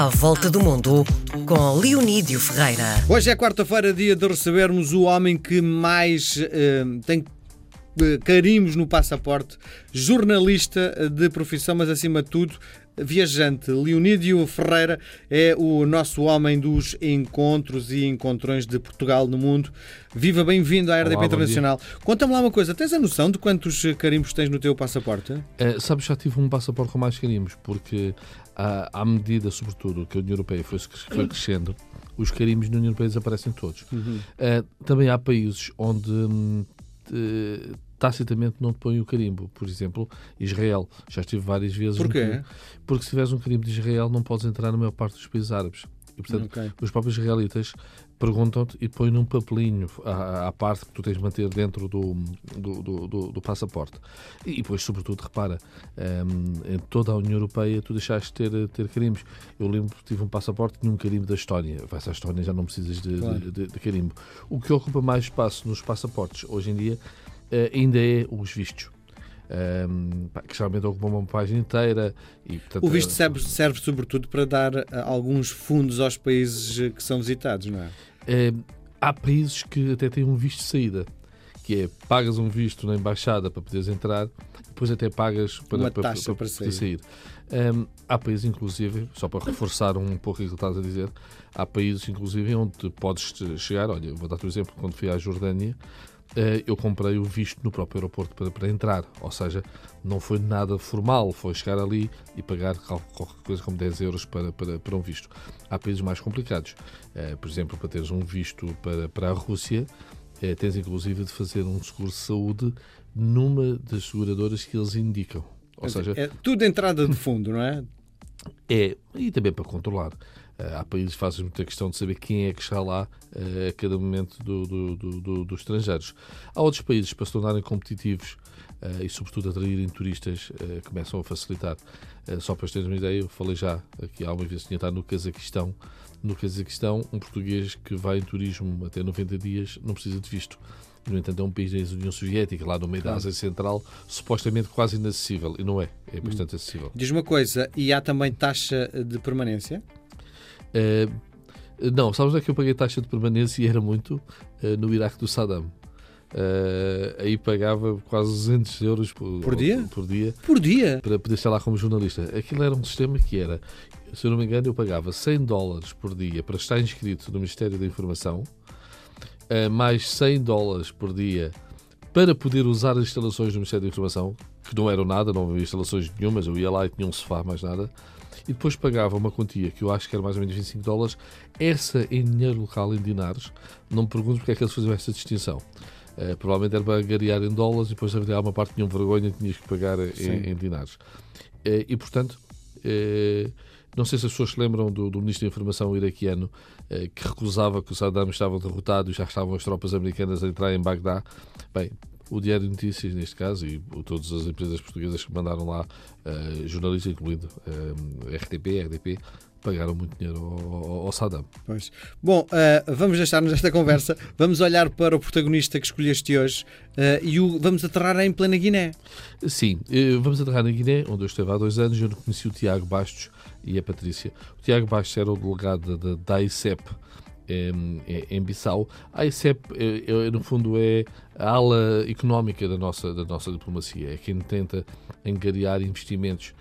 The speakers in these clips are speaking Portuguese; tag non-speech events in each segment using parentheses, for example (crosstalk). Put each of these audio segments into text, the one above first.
À Volta do Mundo, com Leonídio Ferreira. Hoje é quarta-feira, dia de recebermos o homem que mais eh, tem eh, carimbos no passaporte, jornalista de profissão, mas acima de tudo viajante. Leonídio Ferreira é o nosso homem dos encontros e encontrões de Portugal no mundo. Viva, bem-vindo à RDP Olá, Internacional. Conta-me lá uma coisa, tens a noção de quantos carimbos tens no teu passaporte? É, sabes, já tive um passaporte com mais carimbos, porque à, medida, sobretudo, que a União Europeia foi, foi crescendo, os carimbos na União Europeia desaparecem todos. É, também há países onde eh, tacitamente não te põem o carimbo. Por exemplo, Israel. Já estive várias vezes. Porquê? Porque se tiveres um carimbo de Israel, não podes entrar na maior parte dos países árabes. E, portanto, Ok. os próprios israelitas perguntam-te e põem num papelinho à, à parte que tu tens de manter dentro do, do, do, do- do passaporte. E depois, sobretudo, repara, hum, em toda a União Europeia tu deixaste de ter, ter carimbos. Eu lembro que tive um passaporte tinha um carimbo da Estónia. Vais à Estónia já não precisas de, Claro. de- de- de carimbo. O que ocupa mais espaço nos passaportes hoje em dia eh, ainda é os vistos. Que geralmente ocupam uma página inteira e, portanto, O visto eh, serve, serve sobretudo para dar eh, alguns fundos aos países eh, que são visitados, não é? Eh, há países que até têm um visto de saída, que é pagas um visto na embaixada para poderes entrar, depois até pagas para, Uma para, taxa para poder sair. Ehm, há países, inclusive, só para reforçar um pouco aquilo que estás a dizer, há países, inclusive, onde podes chegar. Olha, vou dar-te um exemplo. Quando fui à Jordânia, eu comprei o visto no próprio aeroporto para, para entrar. Ou seja, não foi nada formal, foi chegar ali e pagar qualquer coisa como 10 euros para, para, para um visto. Há países mais complicados. Eh, por exemplo, para teres um visto para, para a Rússia, eh, tens inclusive de fazer um seguro de saúde numa das seguradoras que eles indicam. Ou seja, é tudo entrada de fundo, não é? É, e também para controlar. Eh, há países que fazem muita questão de saber quem é que está lá eh, a cada momento do, do- do- do- dos estrangeiros. Há outros países para se tornarem competitivos eh, e, sobretudo, atraírem turistas, começam a facilitar. Só para teres uma ideia, eu falei já aqui há uma vez, tinha estado no Cazaquistão. No Cazaquistão, um português que vai em turismo até 90 dias não precisa de visto. No entanto, é um país da União Soviética, lá no meio da Ásia Central, supostamente quase inacessível. E não é, é bastante acessível. Diz uma coisa, e há também taxa de permanência? Eh, não, sabes onde é que eu paguei taxa de permanência e era muito? Eh, no Iraque do Saddam. Eh, aí pagava quase 200 euros por, Por dia? por dia Por dia? para poder estar lá como jornalista. Aquilo era um sistema que era, se eu não me engano, eu pagava 100 dólares por dia para estar inscrito no Ministério da Informação, mais 100 dólares por dia para poder usar as instalações do Ministério da Informação, que não eram nada, não havia instalações nenhumas, eu ia lá e tinha um sofá, mais nada, e depois pagava uma quantia que eu acho que era mais ou menos 25 dólares, essa em dinheiro local, em dinares. Não me pergunto porque é que eles faziam essa distinção. Eh, provavelmente era para agariar em dólares e depois havia uma parte que tinham vergonha e tinhas que pagar em, em dinares. Eh, e, portanto, eh, não sei se as pessoas se lembram do, do Ministro da Informação iraquiano eh, que recusava que o Saddam estava derrotado e já estavam as tropas americanas a entrar em Bagdá. Bem, o Diário de Notícias, neste caso, e todas as empresas portuguesas que mandaram lá eh, jornalistas, incluindo eh, RTP, RDP, pagaram muito dinheiro ao, ao- Saddam. Pois. Bom, eh, vamos deixar-nos esta conversa. Vamos olhar para o protagonista que escolheste hoje eh, e o, vamos aterrar em plena Guiné. Sim, eh, vamos aterrar na Guiné, onde eu esteve há dois anos. Eu conheci o Tiago Bastos e a Patrícia. O Tiago Bastos era o delegado da, da AICEP em, em Bissau. A AICEP, eh, eh, no fundo, é a ala económica da nossa, da nossa diplomacia. É quem tenta angariar investimentos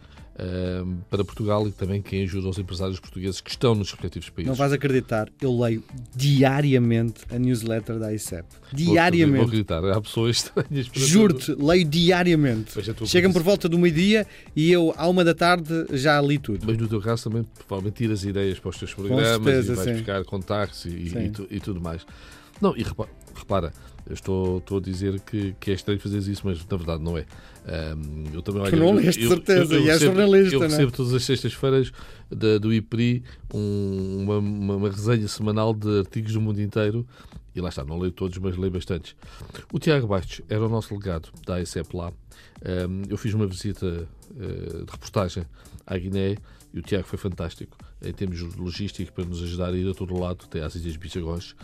para Portugal e também quem ajuda os empresários portugueses que estão nos respectivos países. Não vais acreditar, eu leio diariamente a newsletter da ICEP. Vou- Vou Diariamente. acreditar. Há pessoas estranhas. Juro-te, leio diariamente. É, Chegam por volta do meio-dia e eu, à uma da tarde, já li tudo. Mas no teu caso também, provavelmente, tiras ideias para os teus programas certeza, e vais sim. buscar contactos e, e, e tudo mais. Não, e repa- repara, eu estou, estou a dizer que, que é estranho fazeres isso, mas na verdade não é. Ahm, eu também, Tu não eu- leste, eu- certeza, eu- eu e és jornalista, Eu não é? recebo todas as sextas-feiras do IPRI um- uma, uma, uma resenha semanal de artigos do mundo inteiro e lá está, não leio todos, mas leio bastantes. O Tiago Bastos era o nosso legado da ASEP lá. Eu fiz uma visita eh, de reportagem à Guiné E o Tiago foi fantástico em termos de logística para nos ajudar a ir a todo lado, até às Ilhas Bichagós.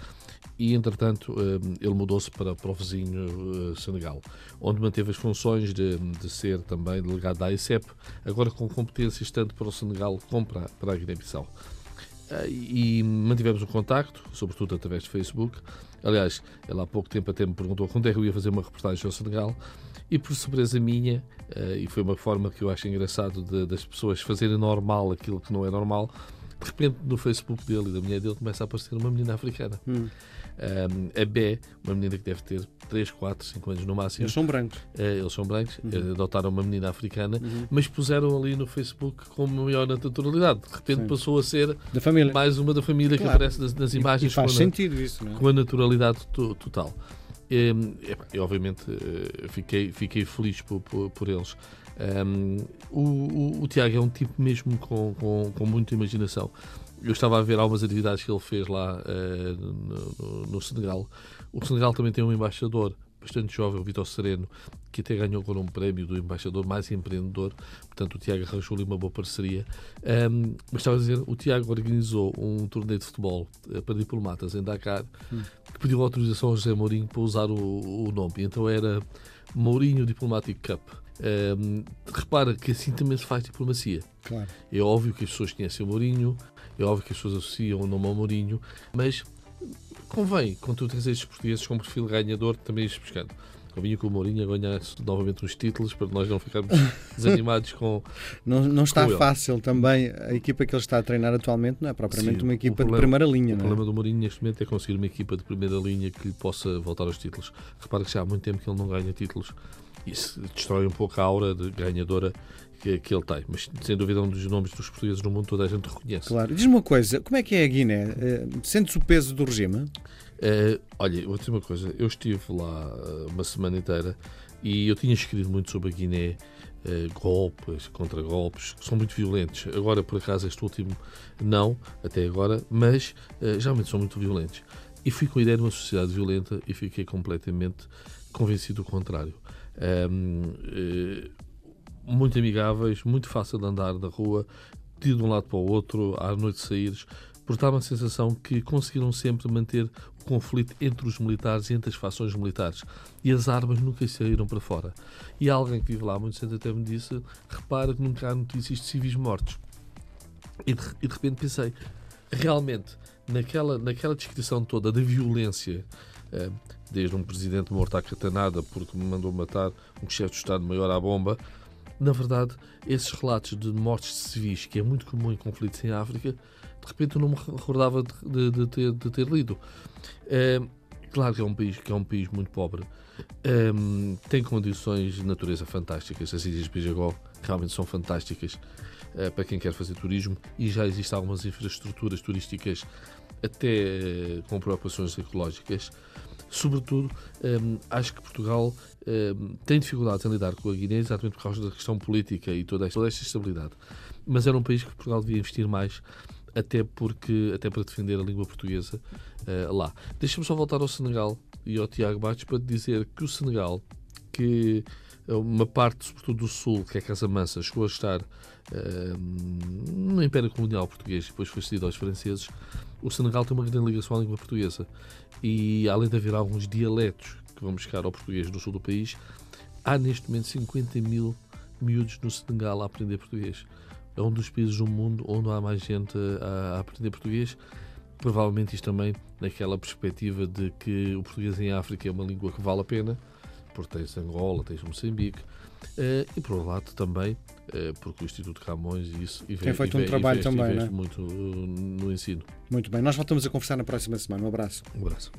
E, entretanto, ele mudou-se para, para o vizinho Senegal, onde manteve as funções de, de ser também delegado da AICEP, agora com competências tanto para o Senegal como para, para a Guiné-Bissau. E mantivemos um contacto, sobretudo através de Facebook. Aliás, ele há pouco tempo até me perguntou quando é que eu ia fazer uma reportagem ao Senegal e por surpresa minha, uh, e foi uma forma que eu acho engraçado de, das pessoas fazerem normal aquilo que não é normal, de repente no Facebook dele e da mulher dele começa a aparecer uma menina africana. Hum. Um, a Bé, uma menina que deve ter 3, 4, 5 anos no máximo. Eles são brancos. Uh, eles são brancos, uhum. adotaram uma menina africana, uhum. mas puseram ali no Facebook com maior naturalidade. De repente Sim. passou a ser mais uma da família claro. que aparece nas, nas imagens. E, e faz com sentido isso, não é? Com a naturalidade total. E, e, obviamente eh, fiquei, fiquei feliz por, por, por eles. Um, o, o, o, Tiago é um tipo mesmo com, com, com, muita imaginação. Eu estava a ver algumas atividades que ele fez lá uh, no, no, Senegal. O Senegal também tem um embaixador bastante jovem, o Vitor Sereno, que até ganhou agora um prémio do embaixador mais empreendedor. Portanto, o Tiago arranjou ali uma boa parceria. Um, mas estava a dizer, o Tiago organizou um torneio de futebol uh, para diplomatas em Dakar. Hum que pediu autorização ao José Mourinho para usar o, o nome. Então era Mourinho Diplomatic Cup. Repara que assim também se faz diplomacia. Claro. É óbvio que as pessoas conhecem o Mourinho, é óbvio que as pessoas associam o nome ao Mourinho, mas convém, quando tu tens estes portugueses com perfil ganhador, também ires buscando. Convinha com o Mourinho a ganhar novamente uns títulos para nós não ficarmos (laughs) desanimados com. Não, não está fácil também. A equipa que ele está a treinar atualmente não é propriamente Sim, uma equipa problema, de primeira linha. O é? problema do Mourinho neste momento é conseguir uma equipa de primeira linha que lhe possa voltar aos títulos. Repara que já há muito tempo que ele não ganha títulos. Isso destrói um pouco a aura de ganhadora que, que, ele tem. Mas, sem dúvida, um dos nomes dos portugueses no mundo toda a gente reconhece. Claro. Diz-me uma coisa, como é que é a Guiné? Uh, Sentes o peso do regime? Uh, olha, vou dizer uma coisa. Eu estive lá uh, uma semana inteira e eu tinha escrito muito sobre a Guiné, uh, golpes, contra-golpes, que são muito violentos. Agora, por acaso, este último não, até agora, mas geralmente são muito violentos. E fui com a ideia de uma sociedade violenta e fiquei completamente convencido do contrário. Um, muito amigáveis, muito fácil de andar na rua, de um lado para o outro, à noite saíres, dá uma sensação que conseguiram sempre manter o conflito entre os militares e entre as fações militares. E as armas nunca saíram para fora. E alguém que vive lá muito cedo até me disse: repara que nunca há notícias de civis mortos. E de, e de repente pensei: realmente, naquela, naquela descrição toda da violência, eh, desde um presidente morto à catanada porque me mandou matar um chefe de Estado-Maior à bomba, na verdade, esses relatos de mortes de civis, que é muito comum em conflitos em África, de repente eu não me recordava de, de, ter, de ter, lido. É, claro que é um país que é um país muito pobre. É, tem condições de natureza fantásticas. As Ilhas Bijagó realmente são fantásticas é, para quem quer fazer turismo e já existem algumas infraestruturas turísticas até com preocupações ecológicas. Sobretudo, um, acho que Portugal um, tem dificuldades em lidar com a Guiné exatamente por causa da questão política e toda esta, toda esta estabilidade. Mas era um país que Portugal devia investir mais até porque até para defender a língua portuguesa uh, lá. Deixa-me só voltar ao Senegal e ao Tiago Bates para dizer que o Senegal, que uma parte, sobretudo do Sul, que é Casamansa, chegou a estar uh, no Império Colonial Português e depois foi cedido aos franceses, o Senegal tem uma grande ligação à língua portuguesa. E além de haver alguns dialetos que vão buscar ao português no sul do país, há neste momento 50 mil miúdos no Senegal a aprender português é um dos países do mundo onde há mais gente a, a aprender português. Provavelmente isto também naquela perspectiva de que o português em África é uma língua que vale a pena, porque tens Angola, tens Moçambique, uh, e por outro lado também, uh, porque o Instituto Camões e isso e tem feito um trabalho investe, também, né? muito no ensino. Muito bem, nós voltamos a conversar na próxima semana. Um abraço. Um abraço.